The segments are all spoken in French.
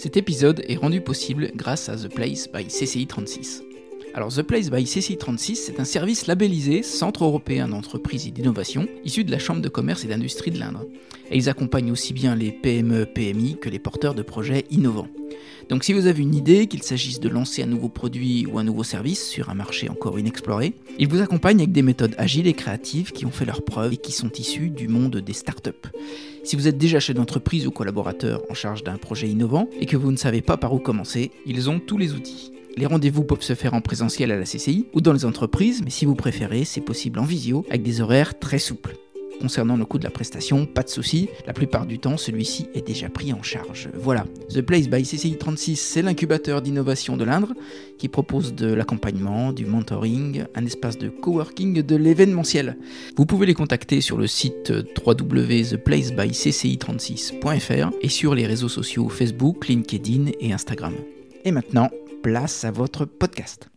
Cet épisode est rendu possible grâce à The Place by CCI 36. Alors The Place by CCI 36, c'est un service labellisé Centre européen d'entreprise et d'innovation, issu de la Chambre de commerce et d'industrie de l'Indre. Et ils accompagnent aussi bien les PME, PMI que les porteurs de projets innovants. Donc si vous avez une idée, qu'il s'agisse de lancer un nouveau produit ou un nouveau service sur un marché encore inexploré, ils vous accompagnent avec des méthodes agiles et créatives qui ont fait leurs preuves et qui sont issues du monde des startups. Si vous êtes déjà chef d'entreprise ou collaborateur en charge d'un projet innovant et que vous ne savez pas par où commencer, ils ont tous les outils. Les rendez-vous peuvent se faire en présentiel à la CCI ou dans les entreprises, mais si vous préférez, c'est possible en visio avec des horaires très souples. Concernant le coût de la prestation, pas de souci, la plupart du temps celui-ci est déjà pris en charge. Voilà, The Place by CCI 36, c'est l'incubateur d'innovation de l'Indre qui propose de l'accompagnement, du mentoring, un espace de coworking, de l'événementiel. Vous pouvez les contacter sur le site www.theplacebycci36.fr et sur les réseaux sociaux Facebook, LinkedIn et Instagram. Et maintenant, place à votre podcast.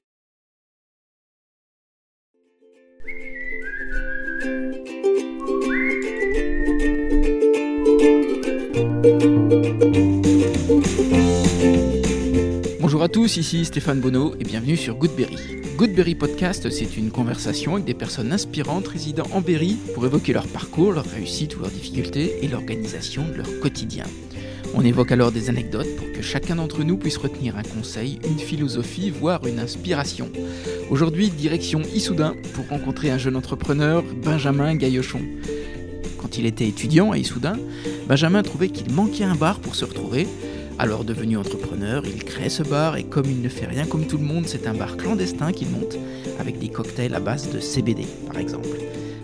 Bonjour à tous, ici Stéphane Bonneau et bienvenue sur Goodberry. Goodberry Podcast, c'est une conversation avec des personnes inspirantes résidant en Berry pour évoquer leur parcours, leurs réussites ou leurs difficultés et l'organisation de leur quotidien. On évoque alors des anecdotes pour que chacun d'entre nous puisse retenir un conseil, une philosophie, voire une inspiration. Aujourd'hui, direction Issoudun pour rencontrer un jeune entrepreneur, Benjamin Gaillochon. Il était étudiant à Issoudun, Benjamin trouvait qu'il manquait un bar pour se retrouver. Alors devenu entrepreneur, il crée ce bar et comme il ne fait rien comme tout le monde, c'est un bar clandestin qu'il monte avec des cocktails à base de CBD par exemple.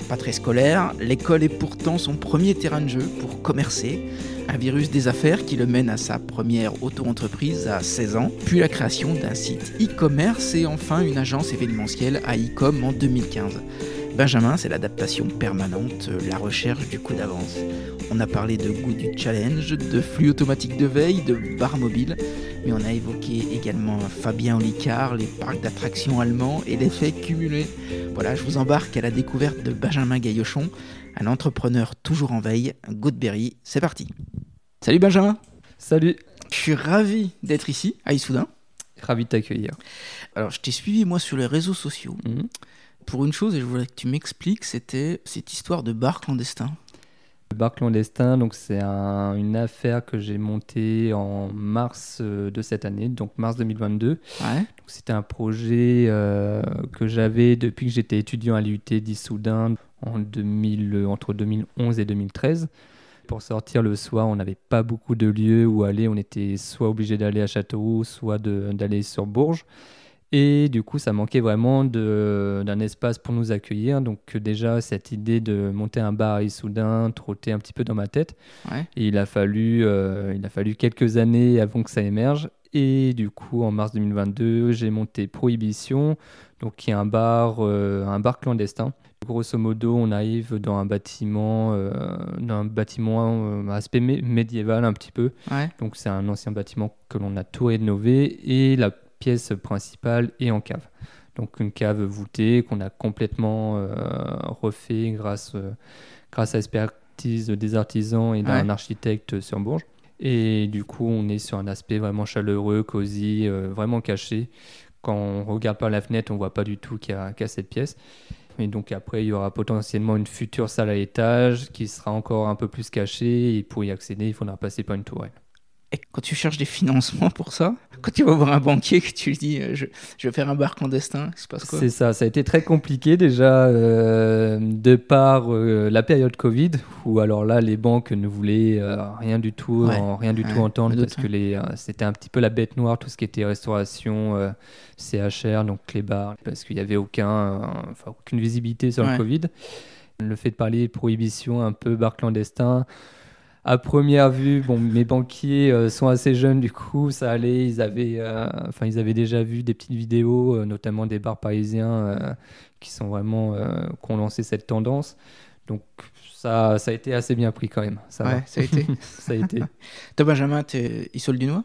Pas très scolaire, l'école est pourtant son premier terrain de jeu pour commercer, un virus des affaires qui le mène à sa première auto-entreprise à 16 ans, puis la création d'un site e-commerce et enfin une agence événementielle à e-com en 2015. Benjamin, c'est l'adaptation permanente, la recherche du coup d'avance. On a parlé de goût du challenge, de flux automatique de veille, de bar mobile, mais on a évoqué également Fabien Olicard, les parcs d'attractions allemands et l'effet cumulé. Voilà, je vous embarque à la découverte de Benjamin Gaillochon, un entrepreneur toujours en veille. Goodberry, c'est parti. Salut Benjamin. Salut. Je suis ravi d'être ici, à Issoudun. Ravi de t'accueillir. Alors, je t'ai suivi moi sur les réseaux sociaux. Mhm. Pour une chose, et je voulais que tu m'expliques, c'était cette histoire de bar clandestin. Le bar clandestin, donc c'est un- une affaire que j'ai montée en mars euh, de cette année, donc mars 2022. Ouais. Donc, C'était un projet euh, que j'avais depuis que j'étais étudiant à l'IUT d'Issoudun en 2000, euh, entre 2011 et 2013. Pour sortir le soir, on n'avait pas beaucoup de lieux où aller. On était soit obligé d'aller à Châteauroux, soit d'aller sur Bourges. Et du coup, ça manquait vraiment d'un espace pour nous accueillir. Donc déjà, cette idée de monter un bar à Issoudun trottait un petit peu dans ma tête. Ouais. Et il a fallu, euh, il a fallu quelques années avant que ça émerge. Et du coup, en mars 2022, j'ai monté Prohibition, donc qui est un bar, euh, un bar clandestin. Grosso modo, on arrive dans un bâtiment, euh, dans un bâtiment euh, aspect mé- médiéval un petit peu. Ouais. Donc c'est un ancien bâtiment que l'on a tout rénové et la pièce principale est en cave. Donc une cave voûtée qu'on a complètement euh, refait grâce, euh, grâce à l'expertise des artisans et d'un Ouais. architecte sur Bourges. Et du coup, on est sur un aspect vraiment chaleureux, cosy, euh, vraiment caché. Quand on regarde par la fenêtre, on voit pas du tout qu'il y, a qu'il y a cette pièce. Et donc après, il y aura potentiellement une future salle à étage qui sera encore un peu plus cachée. Et pour y accéder, il faudra passer par une tourelle. Et quand tu cherches des financements pour ça, quand tu vas voir un banquier que tu lui dis euh, je, je vais faire un bar clandestin, il se passe quoi? C'est ça, ça a été très compliqué déjà euh, de par euh, la période Covid, où alors là les banques ne voulaient rien du tout, Ouais, en- rien du ouais, tout entendre parce que les, euh, c'était un petit peu la bête noire, tout ce qui était restauration, CHR, donc les bars, parce qu'il n'y avait aucun, enfin, aucune visibilité sur Ouais. le Covid. Le fait de parler prohibition, un peu bar clandestin, à première vue, bon, mes banquiers euh, sont assez jeunes, du coup, ça allait. Ils avaient, euh, enfin, ils avaient déjà vu des petites vidéos, euh, notamment des bars parisiens qui sont vraiment, qui ont lancé cette tendance. Donc, ça, ça a été assez bien pris quand même. Ça, va. Ouais, ça a été. ça a été. Toi, Benjamin, t'es Issol du Noix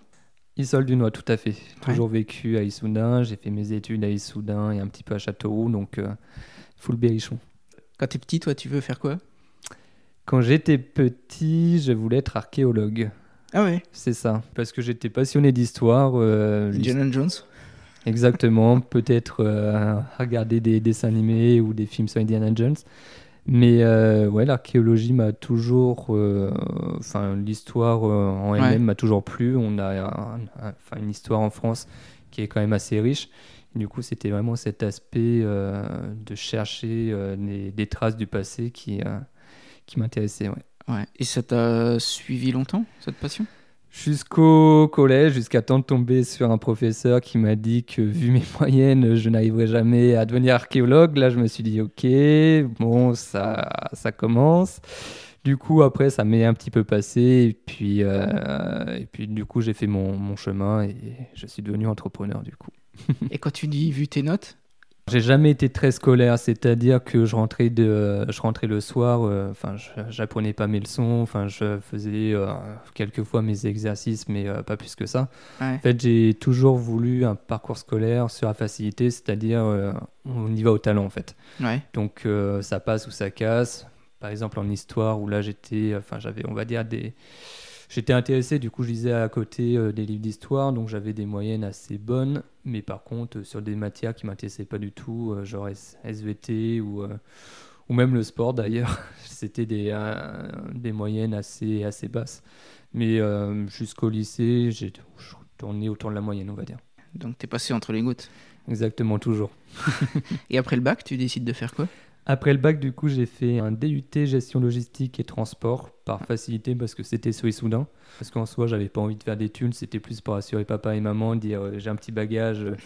Isole du Noix, tout à fait. Toujours vécu à Issoudun. J'ai fait mes études à Issoudun et un petit peu à Châteauroux, donc full berrichon. Quand t'es petit, toi, tu veux faire quoi? Quand j'étais petit, je voulais être archéologue. Ah ouais C'est ça. Parce que j'étais passionné d'histoire. euh, Indiana Jones Exactement. Peut-être euh, regarder des dessins animés ou des films sur Indiana Jones. Mais euh, ouais, l'archéologie m'a toujours. euh, Enfin, l'histoire en Ouais. elle-même m'a toujours plu. On a un- un- enfin, une histoire en France qui est quand même assez riche. Et du coup, c'était vraiment cet aspect de chercher des, traces du passé qui, qui m'intéressait. Ouais. Ouais. Et ça t'a suivi longtemps, cette passion? Jusqu'au collège, jusqu'à temps de tomber sur un professeur qui m'a dit que vu mes moyennes, je n'arriverais jamais à devenir archéologue. Là, je me suis dit, ok, bon, ça, ça commence. Du coup, après, ça m'est un petit peu passé. Et puis, euh, et puis du coup, j'ai fait mon, mon chemin et je suis devenu entrepreneur, du coup. Et quand tu dis vu tes notes J'ai jamais été très scolaire, c'est-à-dire que je rentrais, de, je rentrais le soir, euh, enfin, je j'apprenais pas mes leçons, enfin, je faisais euh, quelques fois mes exercices, mais euh, pas plus que ça. Ouais. En fait, j'ai toujours voulu un parcours scolaire sur la facilité, c'est-à-dire euh, on y va au talent, en fait. Ouais. Donc, euh, ça passe ou ça casse. Par exemple, en histoire, où là, j'étais, enfin, j'avais, on va dire, des... J'étais intéressé, du coup, je lisais à côté euh, des livres d'histoire, donc j'avais des moyennes assez bonnes. Mais par contre, euh, sur des matières qui m'intéressaient pas du tout, euh, genre S- SVT ou, ou même le sport d'ailleurs, c'était des, des moyennes assez, assez basses. Mais jusqu'au lycée, j'ai je tournais autour de la moyenne, on va dire. Donc t'es passé entre les gouttes. Exactement, toujours. Et après le bac, tu décides de faire quoi? Après le bac, du coup, j'ai fait un DUT gestion logistique et transport par facilité parce que c'était sur Issoudun. Parce qu'en soi, j'avais pas envie de faire des thunes, c'était plus pour assurer papa et maman, dire euh, j'ai un petit bagage, euh,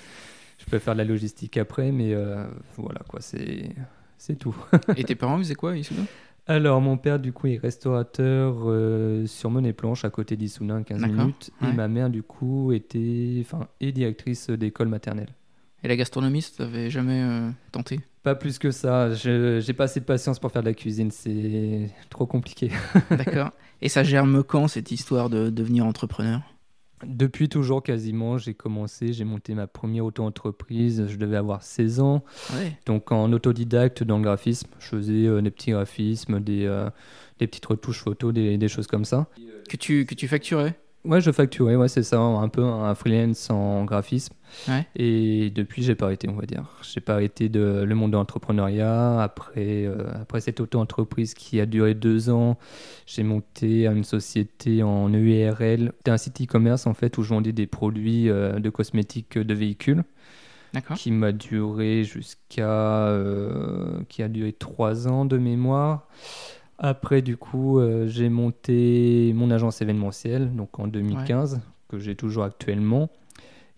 je peux faire de la logistique après, mais euh, voilà quoi, c'est c'est tout. Et tes parents faisaient quoi, Issoudun Alors, mon père, du coup, est restaurateur euh, sur Monet Planche à côté d'Issoudun, 15 D'accord, minutes. ouais. Et ma mère, du coup, était, enfin, est directrice d'école maternelle. Et la gastronomie, ça t'avait jamais euh, tenté? Pas plus que ça. Je j'ai pas assez de patience pour faire de la cuisine. C'est trop compliqué. D'accord. Et ça germe quand cette histoire de devenir entrepreneur? Depuis toujours, quasiment, j'ai commencé. J'ai monté ma première auto-entreprise. Je devais avoir 16 ans. Ouais. Donc, en autodidacte dans le graphisme, je faisais euh, des petits graphismes, des, euh, des petites retouches photos, des, des choses comme ça. Que tu, que tu facturais? Ouais, je facturais, ouais, c'est ça, un peu un freelance en graphisme. Ouais. Et depuis, j'ai pas arrêté, on va dire. J'ai pas arrêté de le monde de l'entrepreneuriat. Après, euh, après cette auto-entreprise qui a duré deux ans, j'ai monté une société en EURL. C'était un site e-commerce en fait où je vendais des produits euh, de cosmétiques de véhicules qui m'a duré jusqu'à euh, qui a duré trois ans de mémoire. Après, du coup, euh, j'ai monté mon agence événementielle, donc en 2015, que j'ai toujours actuellement.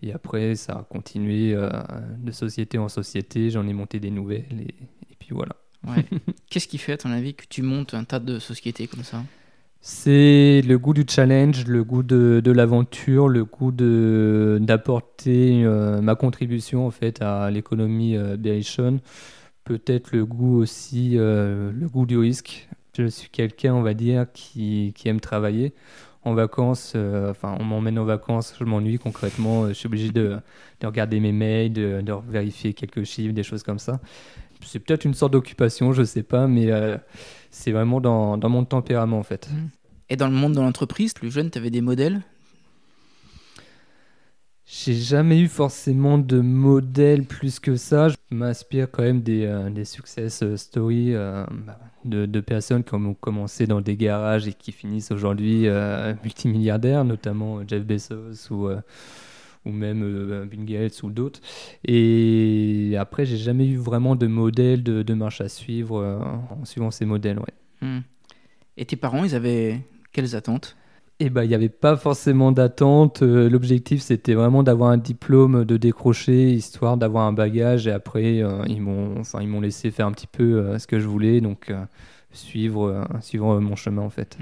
Et après, ça a continué euh, de société en société. J'en ai monté des nouvelles et, et puis voilà. Ouais. Qu'est-ce qui fait, à ton avis, que tu montes un tas de sociétés comme ça? C'est le goût du challenge, le goût de, de l'aventure, le goût d'apporter euh, ma contribution en fait à l'économie. Peut-être le goût aussi, le goût du risque. Je suis quelqu'un, on va dire, qui, qui aime travailler. En vacances, euh, enfin, on m'emmène en vacances, je m'ennuie concrètement. euh, Je suis obligé de, de regarder mes mails, de, de vérifier quelques chiffres, des choses comme ça. C'est peut-être une sorte d'occupation, je sais pas, mais euh, c'est vraiment dans, dans mon tempérament en fait. Et dans le monde de l'entreprise, plus jeune, tu avais des modèles? J'ai jamais eu forcément de modèle plus que ça. Je m'inspire quand même des, euh, des success stories euh, de, de personnes qui ont commencé dans des garages et qui finissent aujourd'hui euh, multimilliardaires, notamment Jeff Bezos ou, euh, ou même euh, Bill Gates ou d'autres. Et après, j'ai jamais eu vraiment de modèle de, de marche à suivre euh, en suivant ces modèles. Ouais. Hmm. Et tes parents, ils avaient quelles attentes? Eh ben, il n'y avait pas forcément d'attente. Euh, L'objectif, c'était vraiment d'avoir un diplôme, de décrocher, histoire d'avoir un bagage. Et après, euh, ils m'ont, enfin, ils m'ont laissé faire un petit peu euh, ce que je voulais, donc suivre, suivre mon chemin en fait.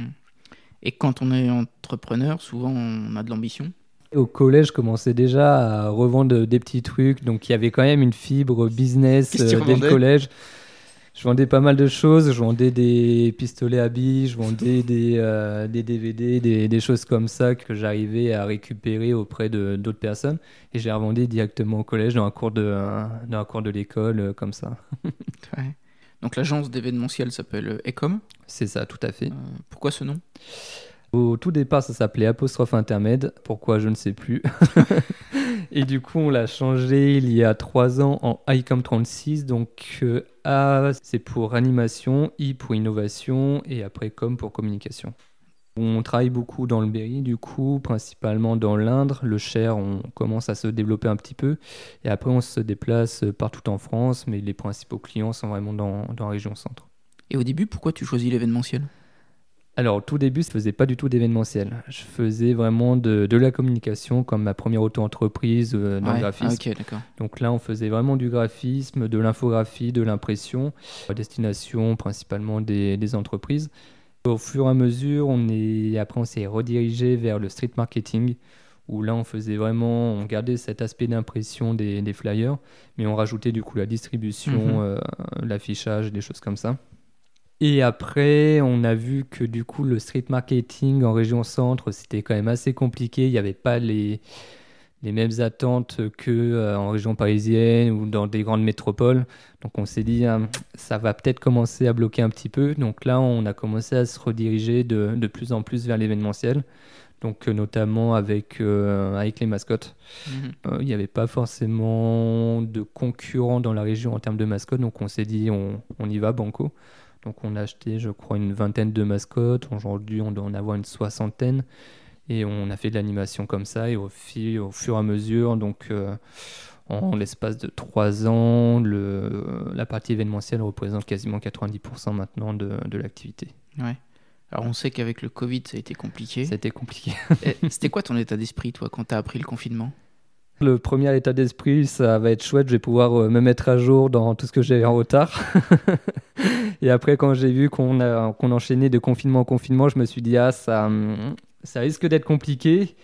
Et quand on est entrepreneur, souvent on a de l'ambition. Au collège, je commençais déjà à revendre des petits trucs, donc il y avait quand même une fibre business dès le collège. Je vendais pas mal de choses, je vendais des pistolets à billes, je vendais des, euh, des DVD, des, des choses comme ça que j'arrivais à récupérer auprès de d'autres personnes et j'ai revendu directement au collège dans un cours de, euh, dans un cours de l'école euh, comme ça. Ouais. Donc l'agence d'événementiel s'appelle Ecom. C'est ça, tout à fait. Euh, pourquoi ce nom? Au tout départ, ça s'appelait apostrophe intermède. Pourquoi, je ne sais plus. et du coup, on l'a changé il y a trois ans en ICOM 36. Donc, euh, A, c'est pour animation, I pour innovation, et après com pour communication. On travaille beaucoup dans le Berry, du coup, principalement dans l'Indre. Le Cher, on commence à se développer un petit peu. Et après, on se déplace partout en France, mais les principaux clients sont vraiment dans, dans la région centre. Et au début, pourquoi tu choisis l'événementiel? Alors, au tout début, je ne faisais pas du tout d'événementiel. Je faisais vraiment de, de, la communication comme ma première auto-entreprise euh, dans le graphisme. Ah, Donc là, on faisait vraiment du graphisme, de l'infographie, de l'impression, à destination principalement des, des, entreprises. Au fur et à mesure, on est, après, on s'est redirigé vers le street marketing, où là, on faisait vraiment, on gardait cet aspect d'impression des, des, flyers, mais on rajoutait du coup la distribution, mhm. euh, l'affichage, des choses comme ça. Et après, on a vu que du coup, le street marketing en région centre, c'était quand même assez compliqué. Il n'y avait pas les, les mêmes attentes que euh, en région parisienne ou dans des grandes métropoles. Donc on s'est dit, hein, ça va peut-être commencer à bloquer un petit peu. Donc là, on a commencé à se rediriger de, de plus en plus vers l'événementiel. Donc euh, notamment avec, euh, avec les mascottes. Mhm. Il n'y avait pas forcément de concurrents dans la région en termes de mascottes. Donc on s'est dit, on, on y va, banco. Donc on a acheté, je crois, une vingtaine de mascottes. Aujourd'hui, on doit en avoir une soixantaine. Et on a fait de l'animation comme ça. Et au, fil, au fur et à mesure, donc euh, en l'espace de trois ans, le, la partie événementielle représente quasiment 90% maintenant de, de l'activité. Ouais. Alors on sait qu'avec le Covid, ça a été compliqué. Ça a été compliqué. C'était quoi ton état d'esprit, toi, quand tu as appris le confinement? Le premier état d'esprit, ça va être chouette, je vais pouvoir euh, me mettre à jour dans tout ce que j'ai en retard. et après, quand j'ai vu qu'on qu'on enchaînait de confinement en confinement, je me suis dit, ah, ça, hum, ça risque d'être compliqué.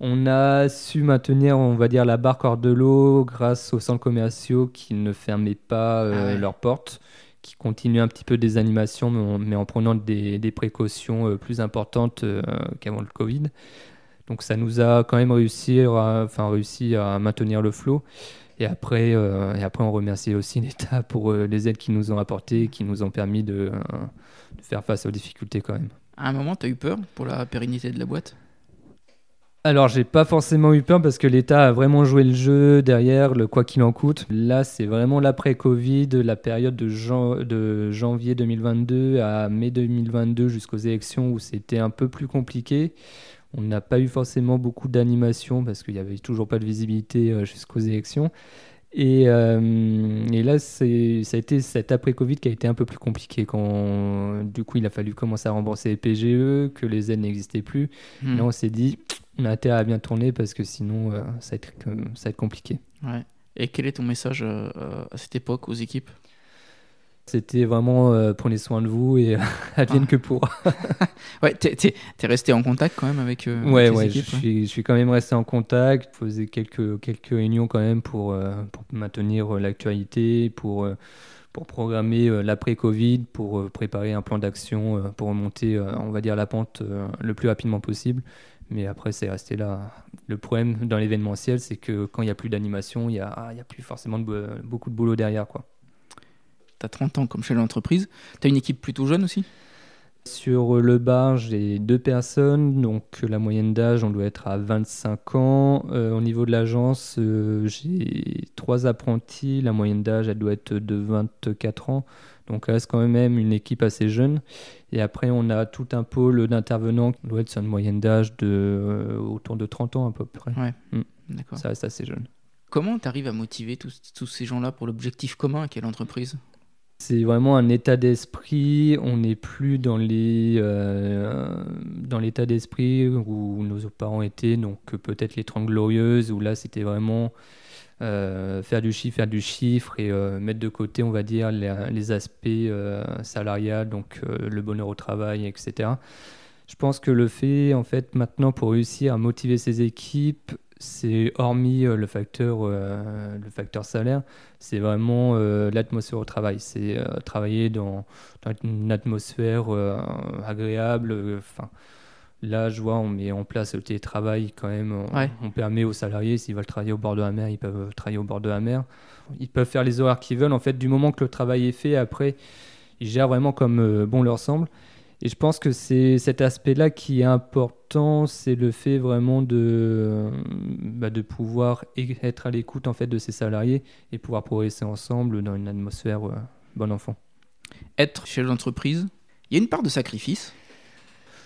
On a su maintenir, on va dire, la barre hors de l'eau grâce aux centres commerciaux qui ne fermaient pas euh, ah leurs portes, qui continuaient un petit peu des animations, mais en, prenant des, précautions euh, plus importantes qu'avant le Covid. Donc ça nous a quand même réussi à, enfin, réussi à maintenir le flot. Et après, euh, et après, on remercie aussi l'État pour euh, les aides qu'ils nous ont apportées, qui nous ont permis de, euh, de, faire face aux difficultés quand même. À un moment, tu as eu peur pour la pérennité de la boîte? Alors, j'ai pas forcément eu peur parce que l'État a vraiment joué le jeu derrière, le quoi qu'il en coûte. Là, c'est vraiment l'après-Covid, la période de, de, janvier 2022 à mai 2022 jusqu'aux élections où c'était un peu plus compliqué. On n'a pas eu forcément beaucoup d'animation parce qu'il n'y avait toujours pas de visibilité euh, jusqu'aux élections. Et, euh, et, là, ça a été cet après-Covid qui a été un peu plus compliqué. Quand, du coup, il a fallu commencer à rembourser les PGE, que les aides n'existaient plus. Hmm. Là, on s'est dit, on a intérêt à bien tourner parce que sinon, euh, ça, va être, ça va être compliqué. Ouais. Et quel est ton message à cette époque aux équipes? C'était vraiment euh, prenez soin de vous et advienne ah. que pour. ouais, t'es, es, resté en contact quand même avec, euh, ouais, ouais, je, suis, je suis quand même resté en contact. Je faisais quelques, quelques réunions quand même pour, euh, pour maintenir l'actualité, pour, pour programmer l'après-Covid, pour préparer un plan d'action pour remonter, on va dire, la pente le plus rapidement possible. Mais après, c'est resté là. Le problème dans l'événementiel, c'est que quand il n'y a plus d'animation, il n'y a, y a plus forcément de, beaucoup de boulot derrière. quoi tu as 30 ans comme chez l'entreprise. Tu as une équipe plutôt jeune aussi? Sur le bar, j'ai deux personnes, donc la moyenne d'âge, on doit être à 25 ans. Euh, au niveau de l'agence, euh, j'ai trois apprentis, la moyenne d'âge, elle doit être de 24 ans. Donc, reste quand même une équipe assez jeune. Et après, on a tout un pôle d'intervenants qui doit être sur une moyenne d'âge de euh, autour de 30 ans à peu près. Ouais, mm. d'accord. Ça reste assez jeune. Comment tu arrives à motiver tous, tous ces gens-là pour l'objectif commun qu'est l'entreprise? C'est vraiment un état d'esprit. On n'est plus dans les euh, dans l'état d'esprit où nos parents étaient, donc peut-être les Trente Glorieuses, où là c'était vraiment euh, faire du chiffre, faire du chiffre et euh, mettre de côté, on va dire, les, aspects salariales, donc le bonheur au travail, etc. Je pense que le fait, en fait, maintenant, pour réussir à motiver ses équipes, c'est hormis euh, le facteur, euh, le facteur salaire, c'est vraiment euh, l'atmosphère au travail. C'est travailler dans, une atmosphère agréable. Enfin, là, je vois, on met en place le télétravail quand même. On, permet aux salariés, s'ils veulent travailler au bord de la mer, ils peuvent travailler au bord de la mer. Ils peuvent faire les horaires qu'ils veulent. En fait, du moment que le travail est fait, après, ils gèrent vraiment comme bon leur semble. Et je pense que c'est cet aspect-là qui est important, c'est le fait vraiment de, bah, de pouvoir être à l'écoute en fait de ses salariés et pouvoir progresser ensemble dans une atmosphère bon enfant. Être chef d'entreprise, il y a une part de sacrifice?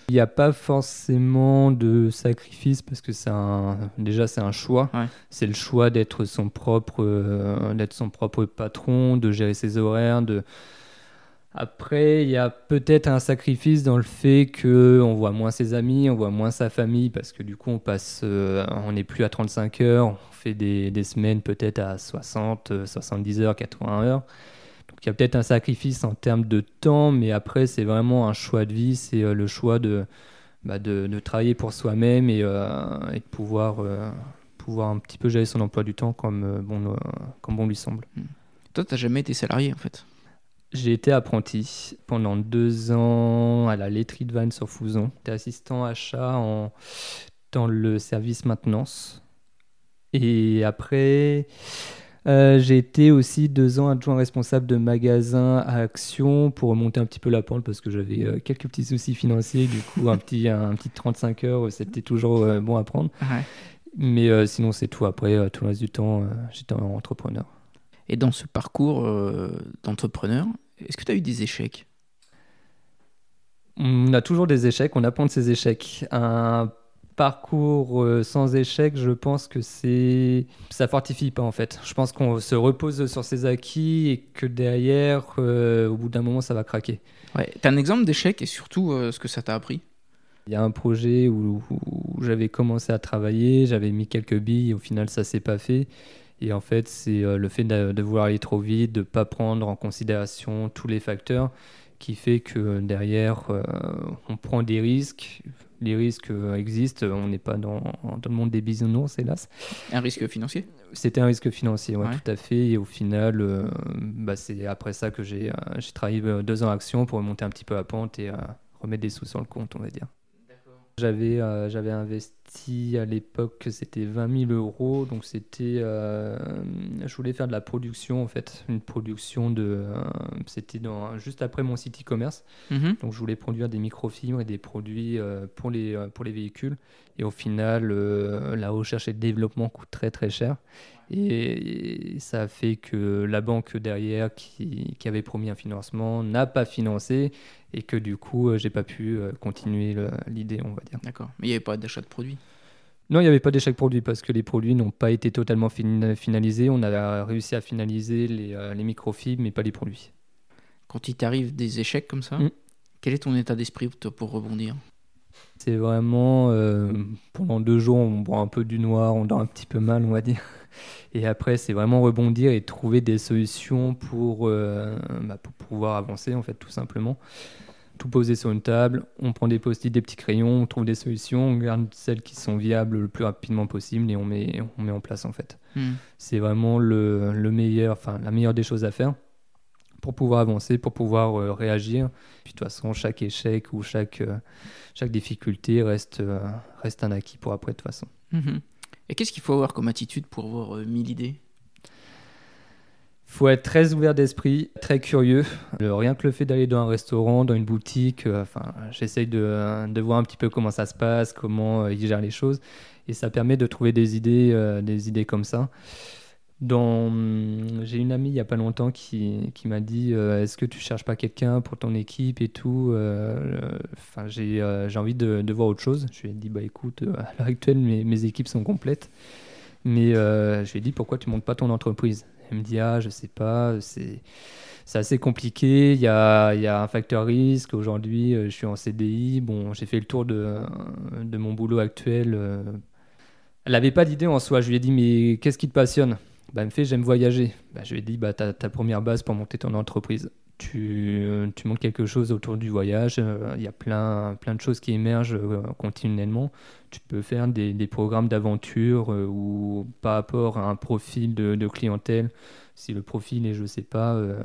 Il n'y a pas forcément de sacrifice parce que c'est un, déjà c'est un choix. C'est le choix d'être son propre, euh, d'être son propre patron, de gérer ses horaires. De... Après, il y a peut-être un sacrifice dans le fait que on voit moins ses amis, on voit moins sa famille parce que du coup on passe, euh, on n'est plus à 35 heures, on fait des, semaines peut-être à 60, 70 heures, 80 heures il y a peut-être un sacrifice en termes de temps, mais après, c'est vraiment un choix de vie. C'est euh, le choix de, bah, de, de, travailler pour soi-même et, euh, de pouvoir, euh, pouvoir un petit peu gérer son emploi du temps comme, bon, comme bon lui semble. Toi, tu n'as jamais été salarié en fait? J'ai été apprenti pendant deux ans à la laiterie de Vannes sur Fouzon. J'étais assistant achat en, dans le service maintenance. Et après, euh, j'ai été aussi deux ans adjoint responsable de magasin à Action pour remonter un petit peu la pente parce que j'avais euh, quelques petits soucis financiers. Du coup, un petit, un, petit 35 heures, c'était toujours euh, bon à prendre. Mais sinon, c'est tout. Après, tout le reste du temps, j'étais entrepreneur. Et dans ce parcours d'entrepreneur, est-ce que tu as eu des échecs? On a toujours des échecs, on apprend de ces échecs. Un parcours euh, sans échec, je pense que c'est ça fortifie pas en fait. Je pense qu'on se repose sur ses acquis et que derrière, euh, au bout d'un moment, ça va craquer. Ouais. T'as un exemple d'échec et surtout euh, ce que ça t'a appris? Il y a un projet où, j'avais commencé à travailler, j'avais mis quelques billes, au final ça s'est pas fait. Et en fait, c'est le fait de, de, vouloir aller trop vite, de pas prendre en considération tous les facteurs qui fait que derrière, on prend des risques les risques euh, existent. On n'est pas dans, dans, le monde des bisounours, hélas. Un risque financier? C'était un risque financier, ouais, tout à fait. Et au final, euh, bah, c'est après ça que j'ai euh, travaillé deux ans à Action pour monter un petit peu à pente et remettre des sous sur le compte, on va dire. J'avais euh, j'avais investi à l'époque, c'était 20 000 euros. Donc, c'était. Euh, je voulais faire de la production, en fait. Une production de. Euh, c'était juste après mon site e-commerce. Mhm. Donc, je voulais produire des microfibres et des produits pour, les, pour les véhicules. Et au final, la recherche et le développement coûtent très, très cher. Et, ça a fait que la banque derrière, qui, qui avait promis un financement, n'a pas financé et que du coup, j'ai pas pu continuer l'idée, on va dire. D'accord. Mais il n'y avait pas d'achat de produits non, il n'y avait pas d'échec produit parce que les produits n'ont pas été totalement finalisés. On a réussi à finaliser les, euh, les microfibres, mais pas les produits. Quand il t'arrive des échecs comme ça, mm. quel est ton état d'esprit pour rebondir? C'est vraiment euh, pendant deux jours, on boit un peu du noir, on dort un petit peu mal, on va dire. Et après, c'est vraiment rebondir et trouver des solutions pour, euh, bah, pour pouvoir avancer, en fait, tout simplement tout poser sur une table, on prend des post-it, des petits crayons, on trouve des solutions, on garde celles qui sont viables le plus rapidement possible et on met, on met en place en fait. Hmm. C'est vraiment le, le, meilleur, enfin la meilleure des choses à faire pour pouvoir avancer, pour pouvoir euh, réagir. Puis de toute façon, chaque échec ou chaque, euh, chaque difficulté reste, euh, reste un acquis pour après de toute façon. Mhm. Et qu'est-ce qu'il faut avoir comme attitude pour avoir mille idées? Faut être très ouvert d'esprit, très curieux. rien que le fait d'aller dans un restaurant, dans une boutique, euh, enfin, j'essaye de, de, voir un petit peu comment ça se passe, comment euh, ils gèrent les choses, et ça permet de trouver des idées, euh, des idées comme ça. J'ai une amie il n'y a pas longtemps qui, qui m'a dit Est-ce que tu cherches pas quelqu'un pour ton équipe et tout j'ai envie de, de, voir autre chose. Je lui ai dit Bah écoute, à l'heure actuelle, mes, mes, équipes sont complètes. Mais je lui ai dit Pourquoi tu montes pas ton entreprise? Elle me dit Ah, je sais pas, c'est. Assez compliqué, il y a, y a un facteur risque. Aujourd'hui, euh, je suis en CDI. Bon, j'ai fait le tour de, de mon boulot actuel. Euh. Elle n'avait pas d'idée en soi. Je lui ai dit Mais qu'est-ce qui te passionne? Bah, Elle me fait J'aime voyager. Bah, je lui ai dit bah, ta, ta première base pour monter ton entreprise tu, tu quelque chose autour du voyage. Euh, il y a plein, plein de choses qui émergent continuellement. Tu peux faire des, programmes d'aventure euh, ou par rapport à un profil de, clientèle. Si le profil est, je sais pas, euh,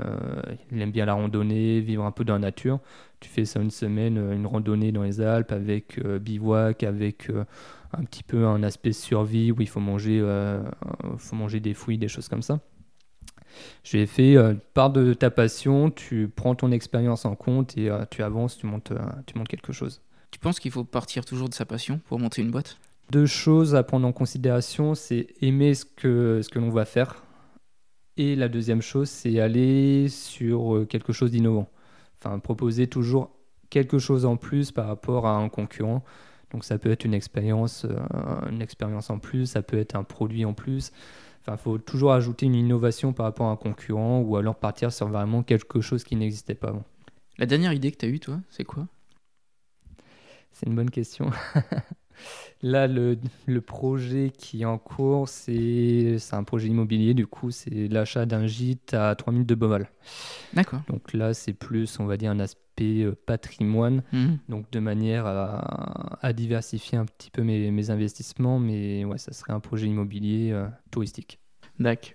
il aime bien la randonnée, vivre un peu dans la nature, tu fais ça une semaine, une randonnée dans les Alpes avec bivouac, avec un petit peu un aspect survie où il faut manger, faut manger des fruits, des choses comme ça. J'ai fait euh, part de ta passion, tu prends ton expérience en compte et euh, tu avances, tu montes, euh, tu montes quelque chose. Tu penses qu'il faut partir toujours de sa passion pour monter une boîte? Deux choses à prendre en considération, c'est aimer ce que, ce que l'on va faire. Et la deuxième chose, c'est aller sur quelque chose d'innovant. Enfin, proposer toujours quelque chose en plus par rapport à un concurrent. Donc ça peut être une expérience, une expérience en plus, ça peut être un produit en plus. Enfin, faut toujours ajouter une innovation par rapport à un concurrent ou alors partir sur vraiment quelque chose qui n'existait pas avant. La dernière idée que tu as eue, toi, c'est quoi? C'est une bonne question. Là, le, le, projet qui est en cours, c'est un projet immobilier. Du coup, c'est l'achat d'un gîte à 3 minutes de Beauval. D'accord. Donc là, c'est plus, on va dire, un aspect euh, patrimoine. Mhm. Donc de manière à, à, diversifier un petit peu mes, mes, investissements. Mais ouais, ça serait un projet immobilier euh, touristique. D'accord.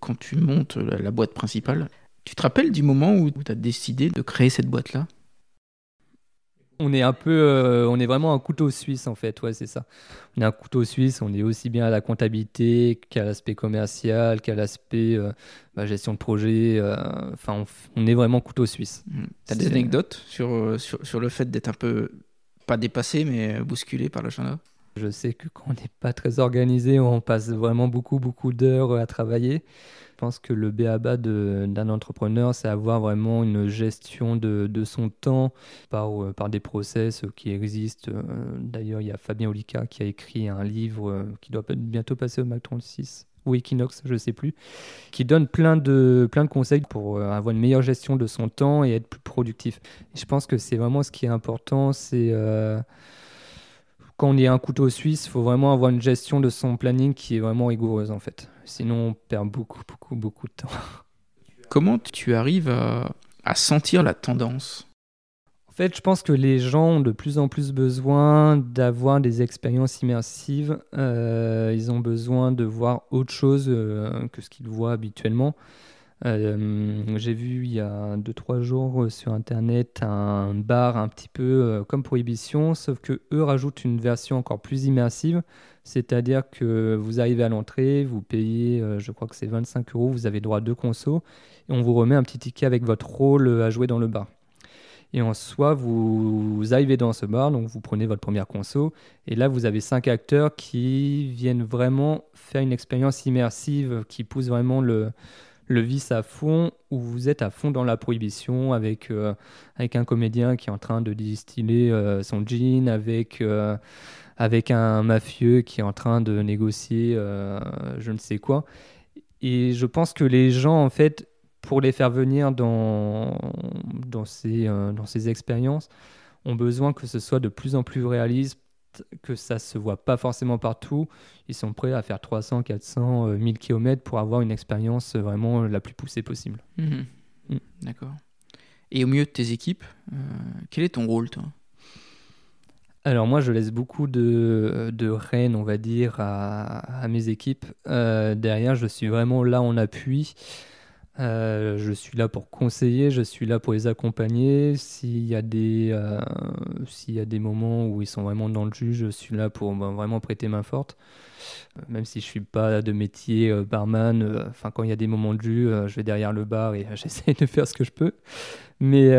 Quand tu montes la, la boîte principale, tu te rappelles du moment où tu as décidé de créer cette boîte-là? On est un peu, euh, on est vraiment un couteau suisse en fait, ouais, c'est ça. On est un couteau suisse, on est aussi bien à la comptabilité qu'à l'aspect commercial, qu'à l'aspect euh, bah, gestion de projet. Euh, enfin, on, est vraiment couteau suisse. Mmh. Tu as des anecdotes sur, sur, sur, le fait d'être un peu, pas dépassé, mais bousculé par l'agenda Je sais que quand on n'est pas très organisé, on passe vraiment beaucoup, beaucoup d'heures à travailler. Je pense que le BABA d'un entrepreneur, c'est avoir vraiment une gestion de, de son temps par, euh, par des process qui existent. Euh, d'ailleurs, il y a Fabien Olica qui a écrit un livre euh, qui doit bientôt passer au Mac 36 ou Equinox, je ne sais plus, qui donne plein de, plein de conseils pour avoir une meilleure gestion de son temps et être plus productif. je pense que c'est vraiment ce qui est important, c'est quand on est un couteau suisse, il faut vraiment avoir une gestion de son planning qui est vraiment rigoureuse en fait. Sinon, on perd beaucoup, beaucoup, beaucoup de temps. Comment tu arrives à, sentir la tendance? En fait, je pense que les gens ont de plus en plus besoin d'avoir des expériences immersives. Euh, ils ont besoin de voir autre chose euh, que ce qu'ils voient habituellement. Euh, j'ai vu il y a 2-3 jours euh, sur internet un bar un petit peu euh, comme Prohibition, sauf que eux rajoutent une version encore plus immersive, c'est-à-dire que vous arrivez à l'entrée, vous payez, je crois que c'est 25 euros, vous avez droit à deux consos, et on vous remet un petit ticket avec votre rôle à jouer dans le bar. Et en soi, vous, arrivez dans ce bar, donc vous prenez votre première conso, et là vous avez cinq acteurs qui viennent vraiment faire une expérience immersive, qui pousse vraiment le, le vice à fond, où vous êtes à fond dans la prohibition avec, euh, avec un comédien qui est en train de distiller euh, son jean, avec, euh, avec un mafieux qui est en train de négocier je ne sais quoi. Et je pense que les gens, en fait, pour les faire venir dans, dans, ces, dans ces expériences, ont besoin que ce soit de plus en plus réaliste que ça se voit pas forcément partout. Ils sont prêts à faire 300, 400, 1000 km pour avoir une expérience vraiment la plus poussée possible. Mhm. Mm. D'accord. Et au milieu de tes équipes, euh, quel est ton rôle, toi? Alors moi, je laisse beaucoup de, de rênes, on va dire, à, mes équipes. Euh, derrière, je suis vraiment là en appui. Euh, je suis là pour conseiller, je suis là pour les accompagner. S'il y, a des, euh, s'il y a des moments où ils sont vraiment dans le jus, je suis là pour ben, vraiment prêter main forte. Euh, même si je suis pas de métier barman, enfin quand il y a des moments de jus, je vais derrière le bar et j'essaie de faire ce que je peux. Mais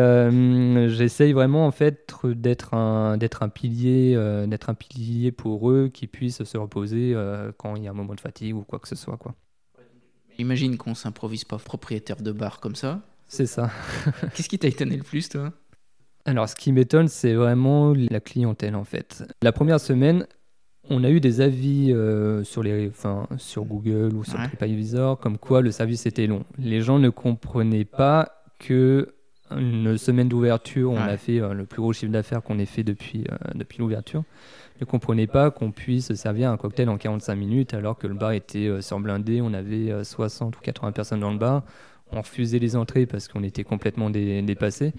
j'essaye vraiment en fait d'être un, d'être un pilier, d'être un pilier pour eux qui puissent se reposer quand il y a un moment de fatigue ou quoi que ce soit quoi. Imagine qu'on s'improvise pas propriétaire de bar comme ça. C'est ça. Qu'est-ce qui t'a étonné le plus, toi? Alors, ce qui m'étonne, c'est vraiment la clientèle, en fait. La première semaine, on a eu des avis euh, sur, les, enfin, sur Google ou sur TripAdvisor, comme quoi le service était long. Les gens ne comprenaient pas que une semaine d'ouverture, on a fait euh, le plus gros chiffre d'affaires qu'on ait fait depuis, euh, depuis l'ouverture ne comprenait pas qu'on puisse servir un cocktail en 45 minutes alors que le bar était euh, surblindé, on avait 60 euh, ou 80 personnes dans le bar, on refusait les entrées parce qu'on était complètement dépassés.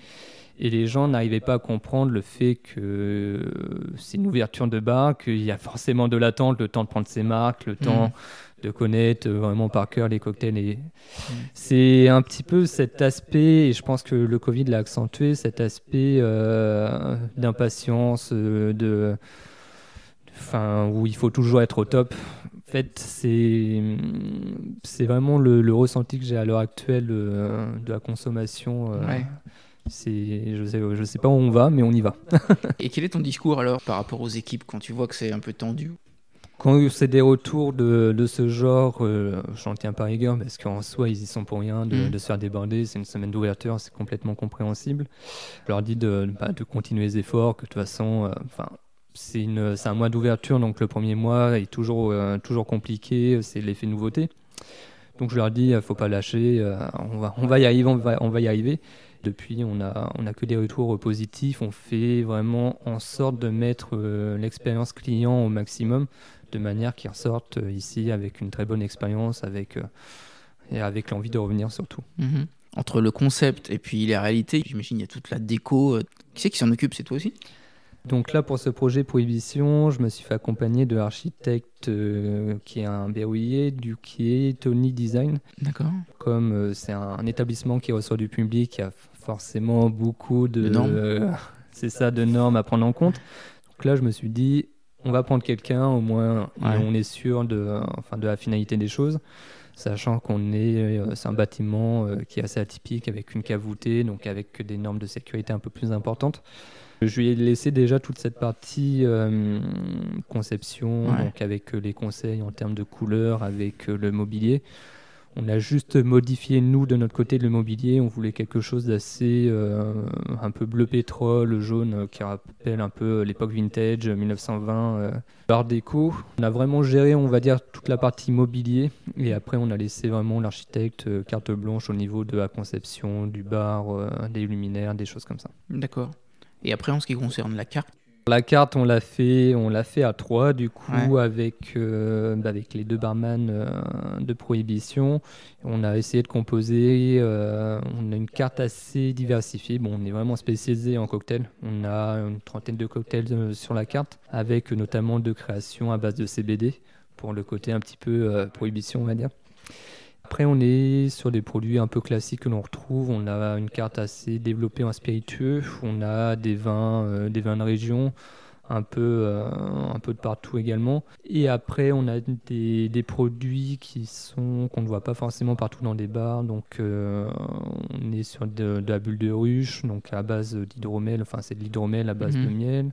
Et les gens n'arrivaient pas à comprendre le fait que euh, c'est une ouverture de bar, qu'il y a forcément de l'attente, le temps de prendre ses marques, le temps mmh. de connaître vraiment par cœur les cocktails. Et... Mmh. C'est un petit peu cet aspect, et je pense que le Covid l'a accentué, cet aspect d'impatience, de enfin, où il faut toujours être au top. En fait, c'est c'est vraiment le, le ressenti que j'ai à l'heure actuelle euh, de la consommation. euh, Ouais. C'est, je sais, je sais pas où on va, mais on y va. Et quel est ton discours alors par rapport aux équipes quand tu vois que c'est un peu tendu? Quand c'est des retours de, de ce genre, euh, j'en tiens pas rigueur parce qu'en soi, ils y sont pour rien de, Mm. de se faire déborder. C'est une semaine d'ouverture, c'est complètement compréhensible. Je leur dis de, bah, de continuer les efforts, que de toute façon, euh, enfin. C'est un mois d'ouverture, donc le premier mois est toujours, euh, toujours compliqué, c'est l'effet nouveauté. Donc je leur dis, il faut pas lâcher, euh, on, va, on va y arriver, on va, on va y arriver. Depuis, on a, on a que des retours positifs, on fait vraiment en sorte de mettre euh, l'expérience client au maximum de manière qu'ils ressortent euh, ici avec une très bonne expérience, avec, euh, et avec l'envie de revenir surtout. Mhm. Entre le concept et puis les réalités, j'imagine il y a toute la déco. euh, Qui c'est qui s'en occupe? C'est toi aussi? Donc là, pour ce projet Prohibition, je me suis fait accompagner de l'architecte euh, qui est un berrouillier, du qui est Tony Design. D'accord. Comme euh, c'est un, un établissement qui reçoit du public, il y a forcément beaucoup de, normes. c'est ça, de normes à prendre en compte. Donc là, je me suis dit, on va prendre quelqu'un, au moins, Ouais. on est sûr de, enfin, de la finalité des choses. Sachant qu'on est, euh, c'est un bâtiment qui est assez atypique avec une cave voûtée, donc avec des normes de sécurité un peu plus importantes. Je lui ai laissé déjà toute cette partie euh, conception, Ouais. donc avec euh, les conseils en termes de couleurs, avec euh, le mobilier. On a juste modifié, nous, de notre côté, le mobilier. On voulait quelque chose d'assez euh, un peu bleu pétrole, jaune, euh, qui rappelle un peu l'époque vintage, 1920, euh, art déco. On a vraiment géré, on va dire, toute la partie mobilier. Et après, on a laissé vraiment l'architecte carte blanche au niveau de la conception, du bar, des luminaires, des choses comme ça. D'accord. Et après, en ce qui concerne la carte, La carte, on l'a fait, on l'a fait à trois, du coup, Ouais. avec, euh, bah, avec les deux barman euh, de Prohibition. On a essayé de composer. euh, on a une carte assez diversifiée. Bon, on est vraiment spécialisé en cocktails. On a une trentaine de cocktails sur la carte, avec notamment deux créations à base de CBD pour le côté un petit peu Prohibition, on va dire. Après, on est sur des produits un peu classiques que l'on retrouve. On a une carte assez développée en spiritueux. On a des vins, euh, des vins de région, un peu, euh, un peu de partout également. Et après, on a des, des produits qui sont qu'on ne voit pas forcément partout dans des bars. Donc, euh, on est sur de, de la bulle de ruche, donc à base d'hydromel. Enfin, c'est de l'hydromel à base Mhm. de miel.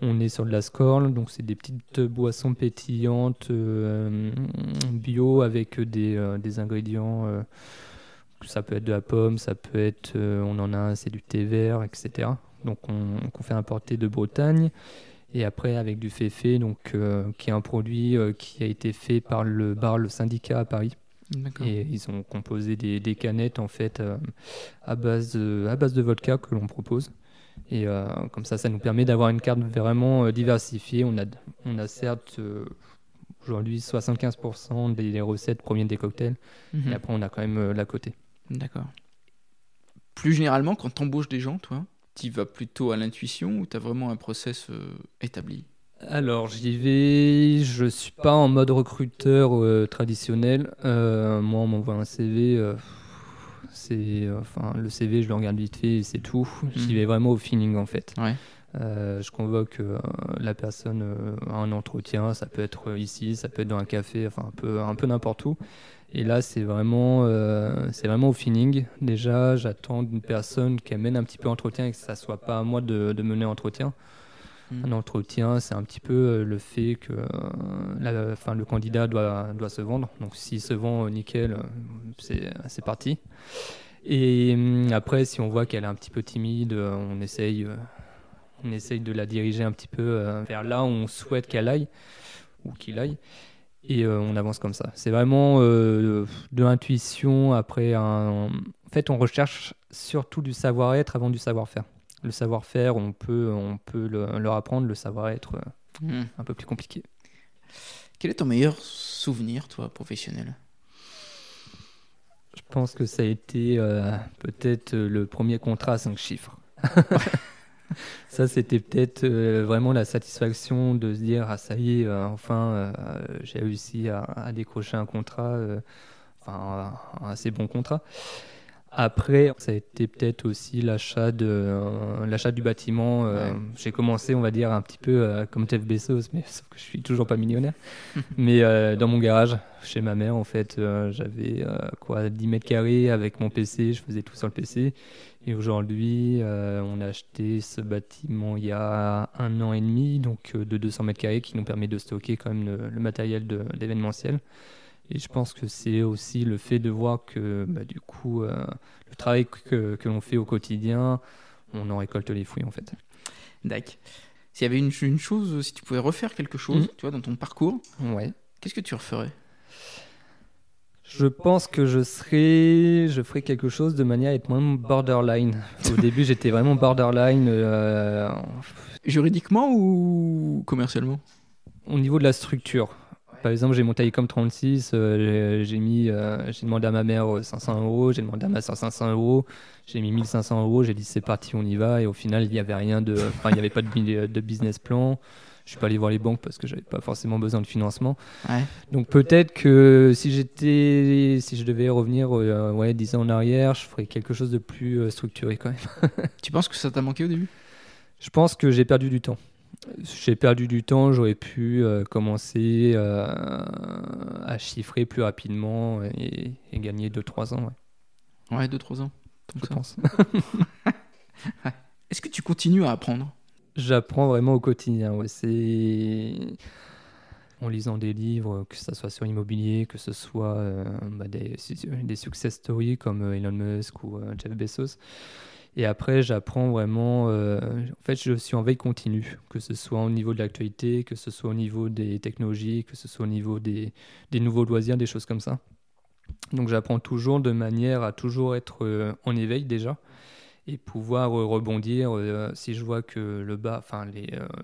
On est sur de la scorle, donc c'est des petites boissons pétillantes euh, bio avec des, des ingrédients. ça peut être de la pomme, ça peut être, euh, on en a un, c'est du thé vert, etc. Donc on, qu'on fait importer de Bretagne. Et après avec du féfé, donc euh, qui est un produit euh, qui a été fait par le bar Le Syndicat à Paris. Et ils ont composé des, des canettes en fait euh, à, base, de- à base de vodka que l'on propose. Et euh, comme ça, ça nous permet d'avoir une carte vraiment diversifiée. On a, on a certes aujourd'hui 75% des, des recettes proviennent des cocktails. Mhm. Et après, on a quand même la côté. D'accord. Plus généralement, quand t'embauches des gens, toi, tu vas plutôt à l'intuition ou t'as vraiment un process euh, établi? Alors, j'y vais. Je suis pas en mode recruteur euh, traditionnel. Euh, moi, on m'envoie un CV. c'est, enfin, le CV, je le regarde vite fait et c'est tout. J'y Mhm. vais vraiment au feeling en fait. Ouais. Je convoque la personne à un entretien. Ça peut être ici, ça peut être dans un café, enfin un peu, un peu n'importe où. Et là, c'est vraiment, euh, c'est vraiment au feeling. Déjà, j'attends d'une personne qui amène un petit peu l'entretien et que ça soit pas à moi de, de mener l'entretien. Mhm. Un entretien, c'est un petit peu euh, le fait que euh, la- le candidat doit, doit se vendre. Donc s'il se vend, nickel, c'est parti. Et hum, après, si on voit qu'elle est un petit peu timide, on essaye, on essaye de la diriger un petit peu vers là où on souhaite qu'elle aille ou qu'il aille. Et euh, on avance comme ça. C'est vraiment euh, de l'intuition. Après, un... en fait, on recherche surtout du savoir-être avant du savoir-faire. Le savoir-faire, on peut, on peut le- leur apprendre. Le savoir-être, euh, Mhm. un peu plus compliqué. Quel est ton meilleur souvenir, toi, professionnel? Je pense que ça a été euh, peut-être le premier contrat à 5 chiffres. ça, c'était peut-être euh, vraiment la satisfaction de se dire Ah, ça y est, euh, enfin, euh, j'ai réussi à, décrocher un contrat, enfin, un assez bon contrat. Après, ça a été peut-être aussi l'achat de euh, l'achat du bâtiment. Euh, Ouais. J'ai commencé, on va dire, un petit peu euh, comme Jeff Bezos, mais sauf que je suis toujours pas millionnaire. mais dans mon garage, chez ma mère, en fait, j'avais quoi 10 mètres carrés avec mon PC, je faisais tout sur le PC. Et aujourd'hui, on a acheté ce bâtiment il y a un an et demi, donc de 200 mètres carrés, qui nous permet de stocker quand même le, le matériel de l'événementiel. Et je pense que c'est aussi le fait de voir que bah, du coup, euh, le travail que, que l'on fait au quotidien, on en récolte les fruits en fait. Dac. S'il y avait une, une chose, si tu pouvais refaire quelque chose, Mhm. tu vois, dans ton parcours, Ouais. qu'est-ce que tu referais? Je pense que je serais, je ferais quelque chose de manière à être moins borderline. Au début, j'étais vraiment borderline euh, Juridiquement ou commercialement? au niveau de la structure. Par exemple, j'ai mon Taïcom 36, euh, j'ai j'ai mis, euh, j'ai demandé à ma mère euh, 500 euros, j'ai demandé à ma soeur 500 euros, j'ai mis 1500 euros, j'ai dit c'est parti, on y va. Et au final, il n'y avait rien de, enfin, il n'y avait pas de, business plan. Je suis pas allé voir les banques parce que j'avais pas forcément besoin de financement. Ouais. Donc peut-être que si j'étais, si je devais revenir, euh, ouais, 10 ans en arrière, je ferais quelque chose de plus euh, structuré quand même. Tu penses que ça t'a manqué au début? Je pense que j'ai perdu du temps. J'ai perdu du temps, j'aurais pu euh, commencer euh, à chiffrer plus rapidement et, et gagner 2-3 ans, ouais, Ouais, 2-3 ans. Je ça. pense. Est-ce que tu continues à apprendre? J'apprends vraiment au quotidien. ouais, C'est en lisant des livres, que ce soit sur l'immobilier, que ce soit euh, bah, des, des success stories comme Elon Musk ou Jeff Bezos. Et après, j'apprends vraiment. euh, en fait, je suis en veille continue, que ce soit au niveau de l'actualité, que ce soit au niveau des technologies, que ce soit au niveau des, nouveaux loisirs, des choses comme ça. Donc, j'apprends toujours de manière à toujours être euh, en éveil déjà et pouvoir euh, rebondir si je vois que le bas, enfin,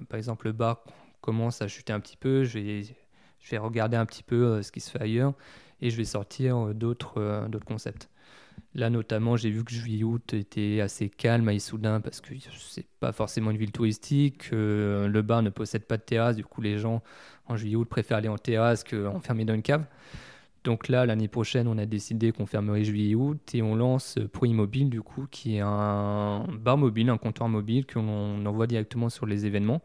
par exemple, le bas commence à chuter un petit peu, je vais, je vais regarder un petit peu ce qui se fait ailleurs et je vais sortir d'autres d'autres concepts. Là, notamment, j'ai vu que juillet-août était assez calme à Issoudun parce que c'est pas forcément une ville touristique. euh, le bar ne possède pas de terrasse. Du coup, les gens en juillet-août préfèrent aller en terrasse qu'enfermés dans une cave. Donc là, l'année prochaine, on a décidé qu'on fermerait juillet-août et on lance Pro Immobile, du coup, qui est un bar mobile, un comptoir mobile que l'on envoie directement sur les événements.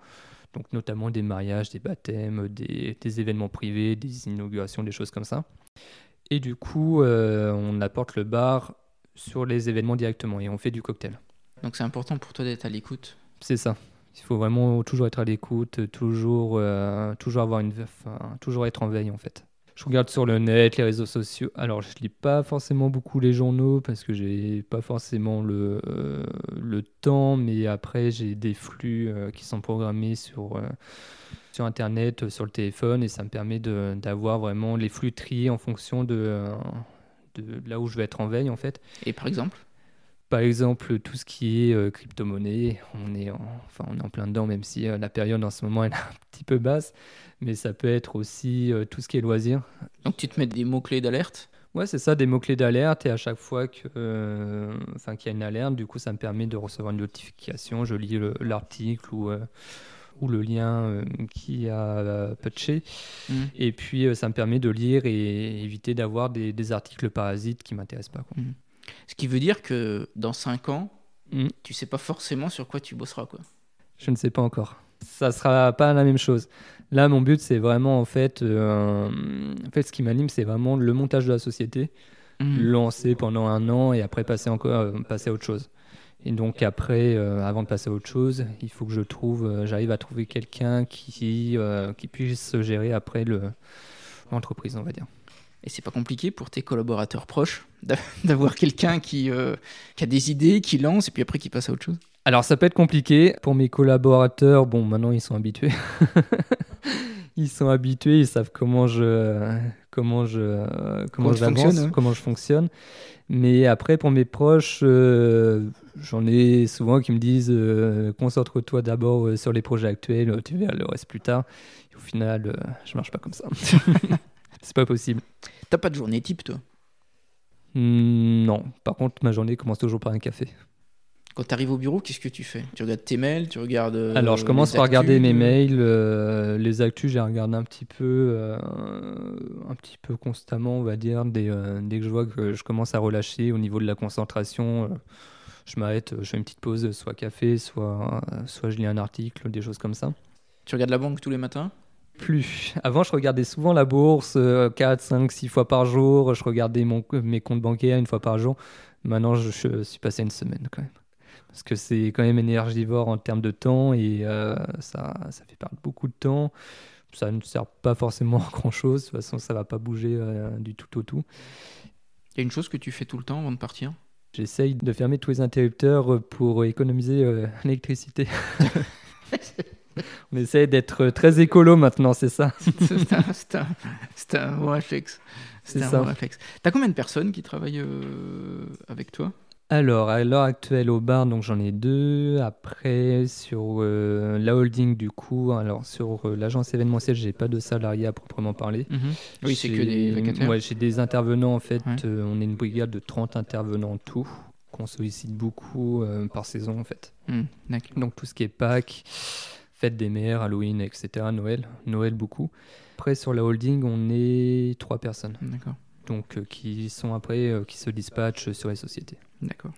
Donc notamment des mariages, des baptêmes, des, des événements privés, des inaugurations, des choses comme ça. Et du coup, euh, on apporte le bar sur les événements directement et on fait du cocktail. Donc c'est important pour toi d'être à l'écoute. C'est ça. Il faut vraiment toujours être à l'écoute, toujours, euh, toujours avoir une, enfin, toujours être en veille en fait. Je regarde sur le net, les réseaux sociaux. Alors, je lis pas forcément beaucoup les journaux parce que j'ai pas forcément le, euh, le temps, mais après, j'ai des flux euh, qui sont programmés sur, sur Internet, euh, sur le téléphone, et ça me permet de- d'avoir vraiment les flux triés en fonction de, euh, de là où je vais être en veille en fait. Et par exemple? Par exemple, tout ce qui est euh, crypto-monnaie, on est, en, enfin, on est en plein dedans, même si euh, la période en ce moment elle est un petit peu basse. Mais ça peut être aussi euh, tout ce qui est loisirs. Donc tu te mets des mots-clés d'alerte? Ouais, c'est ça, des mots-clés d'alerte. Et à chaque fois que, euh, enfin, qu'il y a une alerte, du coup, ça me permet de recevoir une notification. Je lis le- l'article ou, ou le lien euh, qui a euh, patché. Mhm. Et puis, euh, ça me permet de lire et éviter d'avoir des, des articles parasites qui m'intéressent pas. quoi. Ce qui veut dire que dans 5 ans, Mhm. tu sais pas forcément sur quoi tu bosseras. Quoi. Je ne sais pas encore. Ça sera pas la même chose. Là, mon but, c'est vraiment, en fait, euh, en fait, ce qui m'anime, c'est vraiment le montage de la société, Mhm. lancer pendant un an et après passer encore, euh, passer à autre chose. Et donc après, euh, avant de passer à autre chose, il faut que je trouve, euh, j'arrive à trouver quelqu'un qui, euh, qui puisse gérer après le l'entreprise, on va dire. Et c'est pas compliqué pour tes collaborateurs proches d'a- d'avoir quelqu'un qui, qui a des idées, qui lance et puis après qui passe à autre chose? Alors ça peut être compliqué pour mes collaborateurs. Bon, maintenant ils sont habitués. ils sont habitués, ils savent comment je comment je comment, fonctionnes, ouais. comment je fonctionne. Mais après pour mes proches, euh, j'en ai souvent qui me disent euh, concentre-toi d'abord euh, sur les projets actuels, tu verras le reste plus tard. Et au final, je marche pas comme ça. C'est pas possible. T'as pas de journée type, toi? Hmm, non. Par contre, ma journée commence toujours par un café. Quand tu arrives au bureau, qu'est-ce que tu fais? Tu regardes tes mails, tu regardes. euh, Alors, je commence par regarder mes mails, euh, les actus, j'ai regardé un petit peu, euh, un petit peu constamment, on va dire, dès, dès que je vois que je commence à relâcher au niveau de la concentration. je m'arrête, je fais une petite pause, soit café, soit, soit je lis un article, des choses comme ça. Tu regardes la banque tous les matins? Plus. Avant, je regardais souvent la bourse, 4, 5, 6 fois par jour. Je regardais mon, mes comptes bancaires une fois par jour. Maintenant, je, je suis passé une semaine quand même. Parce que c'est quand même énergivore en termes de temps et euh, ça, ça fait perdre beaucoup de temps. Ça ne sert pas forcément à grand chose. De toute façon, ça va pas bouger euh, du tout au tout. Il y a une chose que tu fais tout le temps avant de partir? J'essaye de fermer tous les interrupteurs pour économiser euh, l'électricité. On essaye d'être très écolo maintenant, c'est ça? C'est un, un- un bon réflexe. C'est un ça. bon réflexe. T'as combien de personnes qui travaillent euh, avec toi? Alors, à l'heure actuelle au bar, donc j'en ai deux. Après, sur euh, la holding, du coup, alors sur euh, l'agence événementielle, j'ai pas de salariés à proprement parler. Oui, c'est que des vacataires. Ouais, j'ai des intervenants en fait. Ouais. euh, on est une brigade de 30 intervenants en tout, qu'on sollicite beaucoup par saison en fait. Hmm. Donc tout ce qui est Pâques, fête des mères, Halloween, etc. Noël, Noël beaucoup. Après, sur la holding, on est trois personnes. D'accord. Donc qui sont après, qui se dispatchent sur les sociétés. D'accord.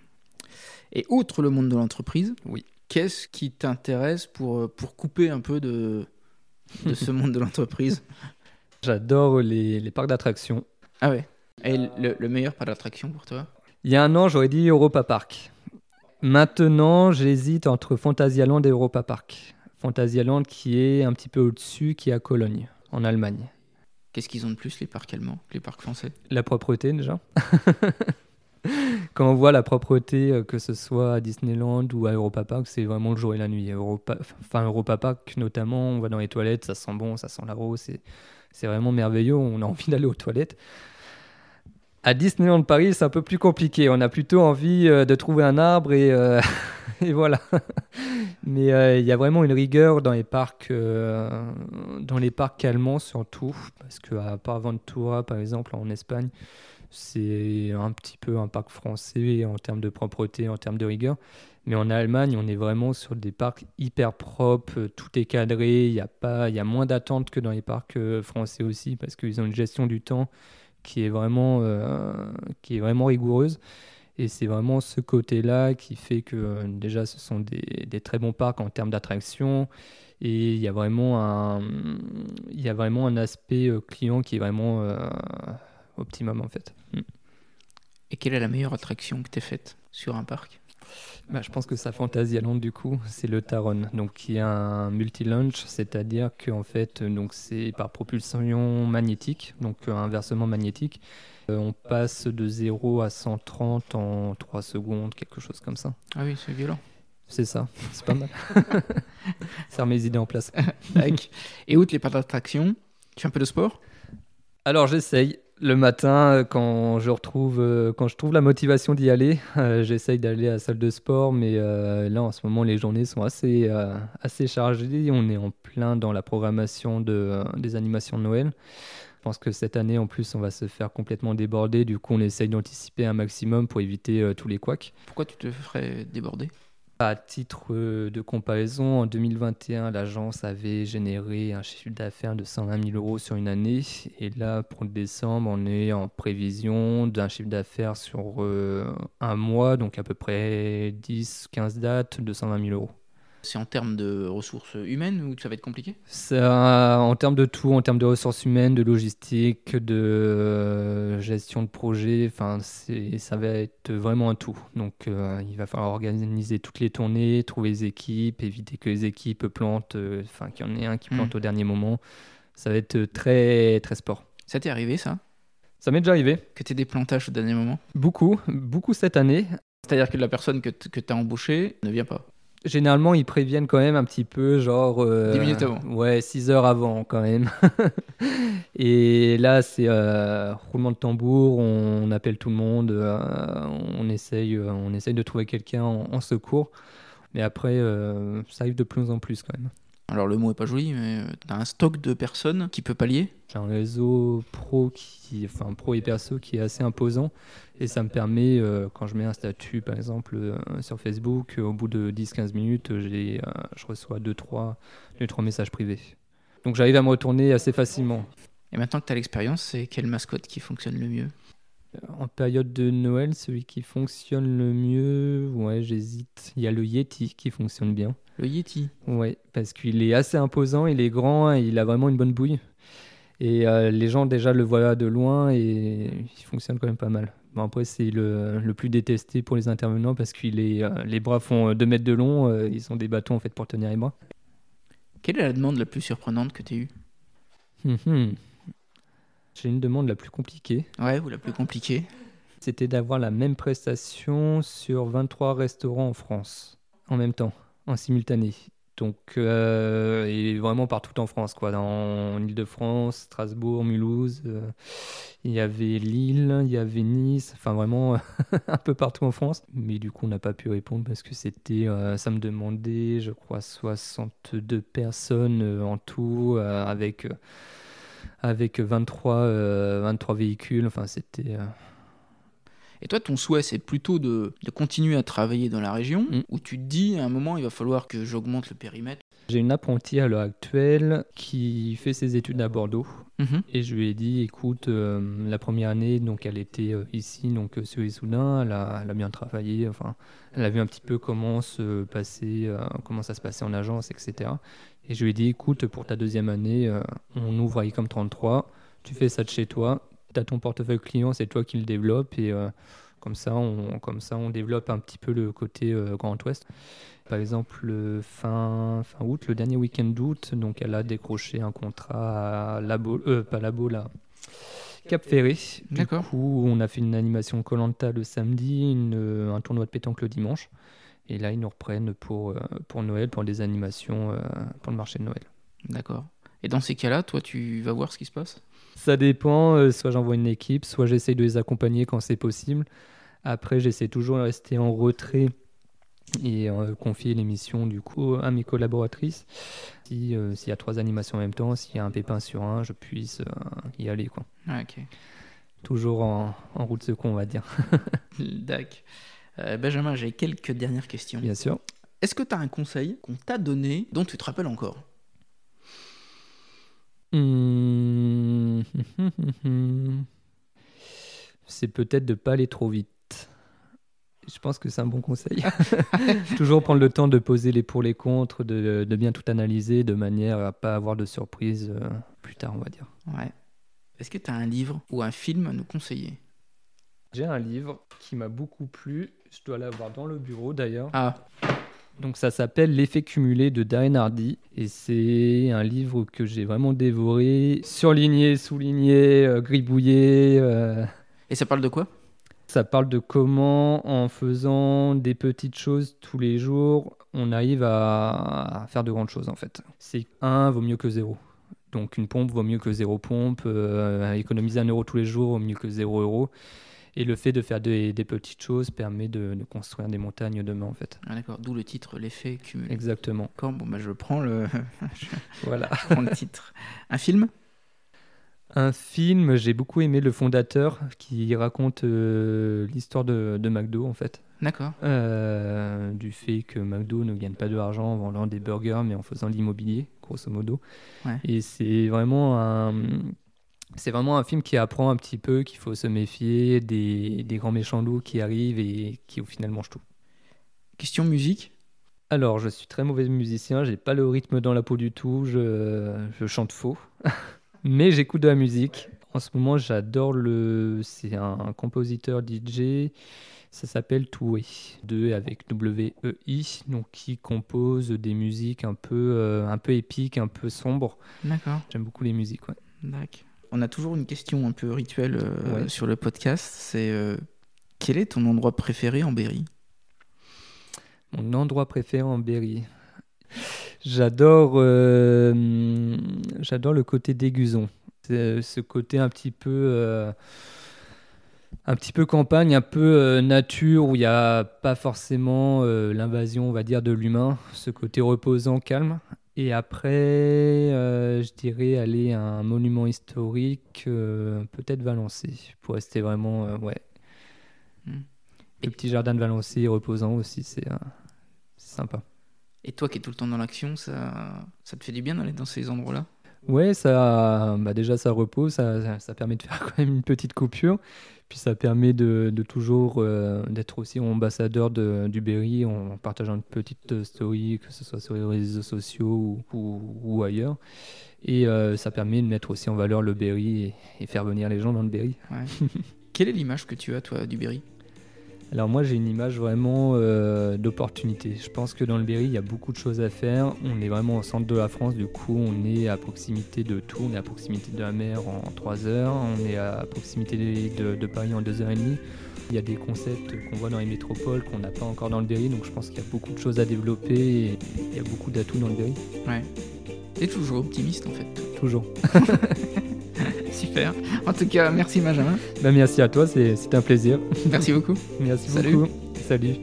Et outre le monde de l'entreprise, Oui. qu'est-ce qui t'intéresse pour, euh, pour couper un peu de, de ce monde de l'entreprise J'adore les, les parcs d'attractions. Ah ouais. Et le, le meilleur pas d'attraction pour toi? Il y a un an, j'aurais dit Europa Park. Maintenant, j'hésite entre Phantasialand et Europa Park. Phantasialand qui est un petit peu au-dessus, qui est à Cologne, en Allemagne. Qu'est-ce qu'ils ont de plus les parcs allemands que les parcs français? La propreté déjà. Quand on voit la propreté, euh, que ce soit à Disneyland ou à Europa Park, c'est vraiment le jour et la nuit. Europa, enfin Europa Park notamment, on va dans les toilettes, ça sent bon, ça sent la rose, c'est vraiment merveilleux, on a envie d'aller aux toilettes. À Disneyland Paris, c'est un peu plus compliqué. On a plutôt envie euh, de trouver un arbre et, euh, voilà. Mais il y a vraiment une rigueur dans les parcs, dans les parcs allemands surtout, parce que à part Ventura par exemple en Espagne, c'est un petit peu un parc français en termes de propreté, en termes de rigueur. Mais en Allemagne, on est vraiment sur des parcs hyper propres, euh, tout est cadré, il y a y a moins d'attentes que dans les parcs euh, français aussi, parce qu'ils ont une gestion du temps qui est vraiment, euh, rigoureuse. Et c'est vraiment ce côté-là qui fait que déjà ce sont des, très bons parcs en termes d'attraction. Et il y a vraiment un, il y aspect client qui est vraiment optimum en fait. Mm. Et quelle est la meilleure attraction que t'aies faite sur un parc? Bah, je pense que sa Fantasyland du coup, c'est le Taron, donc qui est un multi-launch, c'est-à-dire que en fait, euh, donc c'est par propulsion magnétique, donc euh, inversement magnétique. Euh, on passe de 0 à 130 en 3 secondes, quelque chose comme ça. Ah oui, c'est violent. C'est ça, c'est pas mal. ça remet les idées en place. Et outre les parcs d'attraction, tu fais un peu de sport? Alors j'essaye. Le matin, euh, quand je retrouve, euh, quand je trouve la motivation d'y aller, euh, j'essaye d'aller à la salle de sport. Mais là, en ce moment, les journées sont assez, assez chargées. On est en plein dans la programmation de, des animations de Noël. Je pense que cette année, en plus, on va se faire complètement déborder. Du coup, on essaye d'anticiper un maximum pour éviter tous les couacs. Pourquoi tu te ferais déborder? À titre euh, de comparaison, en 2021, l'agence avait généré un chiffre d'affaires de 120 000 euros sur une année. Et là, pour décembre, on est en prévision d'un chiffre d'affaires sur euh, un mois, donc à peu près 10-15 dates, de 120 000 euros. C'est en termes de ressources humaines ou ça va être compliqué Ça, en termes de tout, en termes de ressources humaines, de logistique, de euh, gestion de projet, enfin, ça va être vraiment un tout. Donc, euh, il va falloir organiser toutes les tournées, trouver les équipes, éviter que les équipes plantent, euh, enfin, qu'il y en ait un qui plante au dernier moment. Ça va être très, très sport. Ça t'est arrivé ça? Ça m'est déjà arrivé. Que t'aies des plantages au dernier moment? Beaucoup, beaucoup cette année. C'est-à-dire que la personne que, t- que t'as embauchée ne vient pas? Généralement, ils préviennent quand même un petit peu, genre. euh, 10 minutes avant. Ouais, 6 heures avant quand même. Et là, c'est euh, roulement de tambour, on appelle tout le monde, euh, on, essaye, euh, on essaye de trouver quelqu'un en, en secours. Mais après, ça arrive de plus en plus quand même. Alors le mot est pas joli, mais tu as un stock de personnes qui peut pallier J'ai un réseau pro, qui, enfin pro et perso qui est assez imposant et ça me permet, euh, quand je mets un statut par exemple euh, sur Facebook, au bout de 10-15 minutes, j'ai, euh, je reçois 2-3 messages privés. Donc j'arrive à me retourner assez facilement. Et maintenant que tu as l'expérience, c'est quelle mascotte qui fonctionne le mieux? En période de Noël, celui qui fonctionne le mieux, ouais, j'hésite. Il y a le Yeti qui fonctionne bien. Le Yeti Ouais, parce qu'il est assez imposant, il est grand, et il a vraiment une bonne bouille. Et euh, les gens déjà le voient de loin et il fonctionne quand même pas mal. Bon, après, c'est le, le, plus détesté pour les intervenants parce que euh, les bras font 2 mètres de long, euh, ils ont des bâtons en fait pour tenir les bras. Quelle est la demande la plus surprenante que tu as eue? Hum, hum. J'ai une demande la plus compliquée. Ouais, ou la plus compliquée C'était d'avoir la même prestation sur 23 restaurants en France, en même temps, en simultané. Donc, euh, et vraiment partout en France, quoi. Dans Ile-de-France, Strasbourg, Mulhouse, euh, il y avait Lille, il y avait Nice, enfin vraiment un peu partout en France. Mais du coup, on n'a pas pu répondre parce que c'était, euh, ça me demandait, je crois, 62 personnes en tout, avec avec 23, 23 euh, véhicules. Enfin, c'était. Euh, Et toi, ton souhait, c'est plutôt de, de, continuer à travailler dans la région, mm. ou tu te dis à un moment, il va falloir que j'augmente le périmètre? J'ai une apprentie à l'heure actuelle qui fait ses études à Bordeaux. Mhm. Et je lui ai dit, écoute, euh, la première année, donc elle était ici, donc sur les Soudins, elle a, elle a, bien travaillé, enfin, elle a vu un petit peu comment se passer, comment ça se passait en agence, etc. Et je lui ai dit, écoute, pour ta deuxième année, euh, on ouvre à comme 33, tu fais ça de chez toi, tu as ton portefeuille client, c'est toi qui le développe, et euh, comme, ça, on, comme ça, on développe un petit peu le côté euh, Grand Ouest. Par exemple, fin, fin août, le dernier week-end d'août, donc elle a décroché un contrat à Labo, pas Labo, là, Cap Ferré. Du coup, on a fait une animation Colanta le samedi, un tournoi de pétanque le dimanche. Et là, ils nous reprennent pour, euh, pour Noël, pour des animations, euh, pour le marché de Noël. D'accord. Et dans ces cas-là, toi, tu vas voir ce qui se passe? Ça dépend. Euh, soit j'envoie une équipe, soit j'essaye de les accompagner quand c'est possible. Après, j'essaie toujours de rester en retrait et confier l'émission du coup à mes collaboratrices. Si, s'il y a trois animations en même temps, s'il y a un pépin sur un, je puisse y aller. Quoi. Ah. Toujours en, en route secours, on va dire. D'accord. Euh, Benjamin, j'ai quelques dernières questions. Bien sûr. Est-ce que tu as un conseil qu'on t'a donné dont tu te rappelles encore? Hmm. C'est peut-être de ne pas aller trop vite. Je pense que c'est un bon conseil. Toujours prendre le temps de poser les pour les contre, de, bien tout analyser de manière à pas avoir de surprise euh, plus tard, on va dire. Ouais. Est-ce que tu as un livre ou un film à nous conseiller? J'ai un livre qui m'a beaucoup plu je dois l'avoir dans le bureau d'ailleurs. Ah. Donc ça s'appelle L'effet cumulé de Darren Hardy et c'est un livre que j'ai vraiment dévoré, surligné, souligné, euh, gribouillé. Euh. Et ça parle de quoi? Ça parle de comment en faisant des petites choses tous les jours, on arrive à, faire de grandes choses en fait. C'est un vaut mieux que zéro. Donc une pompe vaut mieux que zéro pompe, euh, économiser un euro tous les jours vaut mieux que zéro euro. Et le fait de faire des, petites choses permet de, construire des montagnes demain, en fait. Ah, d'accord, d'où le titre, l'effet cumulé. Exactement. Quand bon, bah, je prends le... voilà. je prends le titre. Un film? Un film, j'ai beaucoup aimé Le Fondateur, qui raconte euh, l'histoire de, de, McDo, en fait. D'accord. Euh, du fait que McDo ne gagne pas de l'argent en vendant des burgers, mais en faisant l'immobilier, grosso modo. Ouais. Et c'est vraiment un c'est vraiment un film qui apprend un petit peu qu'il faut se méfier des, grands méchants loups qui arrivent et qui au final mangent tout. Question musique? Alors, je suis très mauvais musicien, j'ai pas le rythme dans la peau du tout, je, chante faux. Mais j'écoute de la musique. En ce moment, j'adore le. C'est un, compositeur DJ. Ça s'appelle Toué, 2 avec W-E-I, donc qui compose des musiques un peu, euh, un peu épiques, un peu sombres. D'accord. J'aime beaucoup les musiques, ouais. D'accord. On a toujours une question un peu rituelle euh, sur le podcast. C'est euh, quel est ton endroit préféré en Berry? Mon endroit préféré en Berry. J'adore, euh, j'adore le côté d'Aiguzon. Ce côté un petit peu, un petit peu campagne, un peu nature où il n'y a pas forcément l'invasion, on va dire, de l'humain. Ce côté reposant, calme. Et après, euh, je dirais aller à un monument historique, euh, peut-être Valency, pour rester vraiment, euh, ouais. Hmm. Le petit jardin de Valency, reposant aussi, c'est c'est sympa. Et toi qui es tout le temps dans l'action, ça, ça te fait du bien d'aller dans ces endroits-là? Ouais, ça, bah déjà ça repose, ça, ça, permet de faire quand même une petite coupure, puis ça permet de, toujours euh, d'être aussi ambassadeur de, du Berry en partageant une petite euh, story, que ce soit sur les réseaux sociaux ou, ailleurs. Et euh, ça permet de mettre aussi en valeur le Berry et, faire venir les gens dans le Berry. Quelle est l'image que tu as, toi, du Berry? Alors moi j'ai une image vraiment euh, d'opportunité. Je pense que dans le Berry il y a beaucoup de choses à faire. On est vraiment au centre de la France, du coup on est à proximité de tout. On est à proximité de la mer en 3 heures, on est à proximité de, de- de Paris en 2h30. Il y a des concepts qu'on voit dans les métropoles qu'on n'a pas encore dans le Berry, donc je pense qu'il y a beaucoup de choses à développer et il y a beaucoup d'atouts dans le Berry. Ouais. T'es toujours optimiste, en fait. Toujours. Super. En tout cas, merci Benjamin. Bah, merci à toi, c'est c'est un plaisir. Merci beaucoup. Merci Salut. beaucoup. Salut.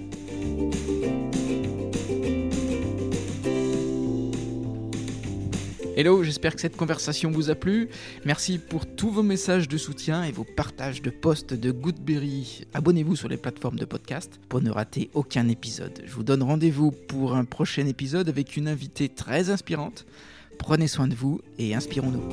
Hello, j'espère que cette conversation vous a plu. Merci pour tous vos messages de soutien et vos partages de posts de Goodberry. Abonnez-vous sur les plateformes de podcast pour ne rater aucun épisode. Je vous donne rendez-vous pour un prochain épisode avec une invitée très inspirante. Prenez soin de vous et inspirons-nous.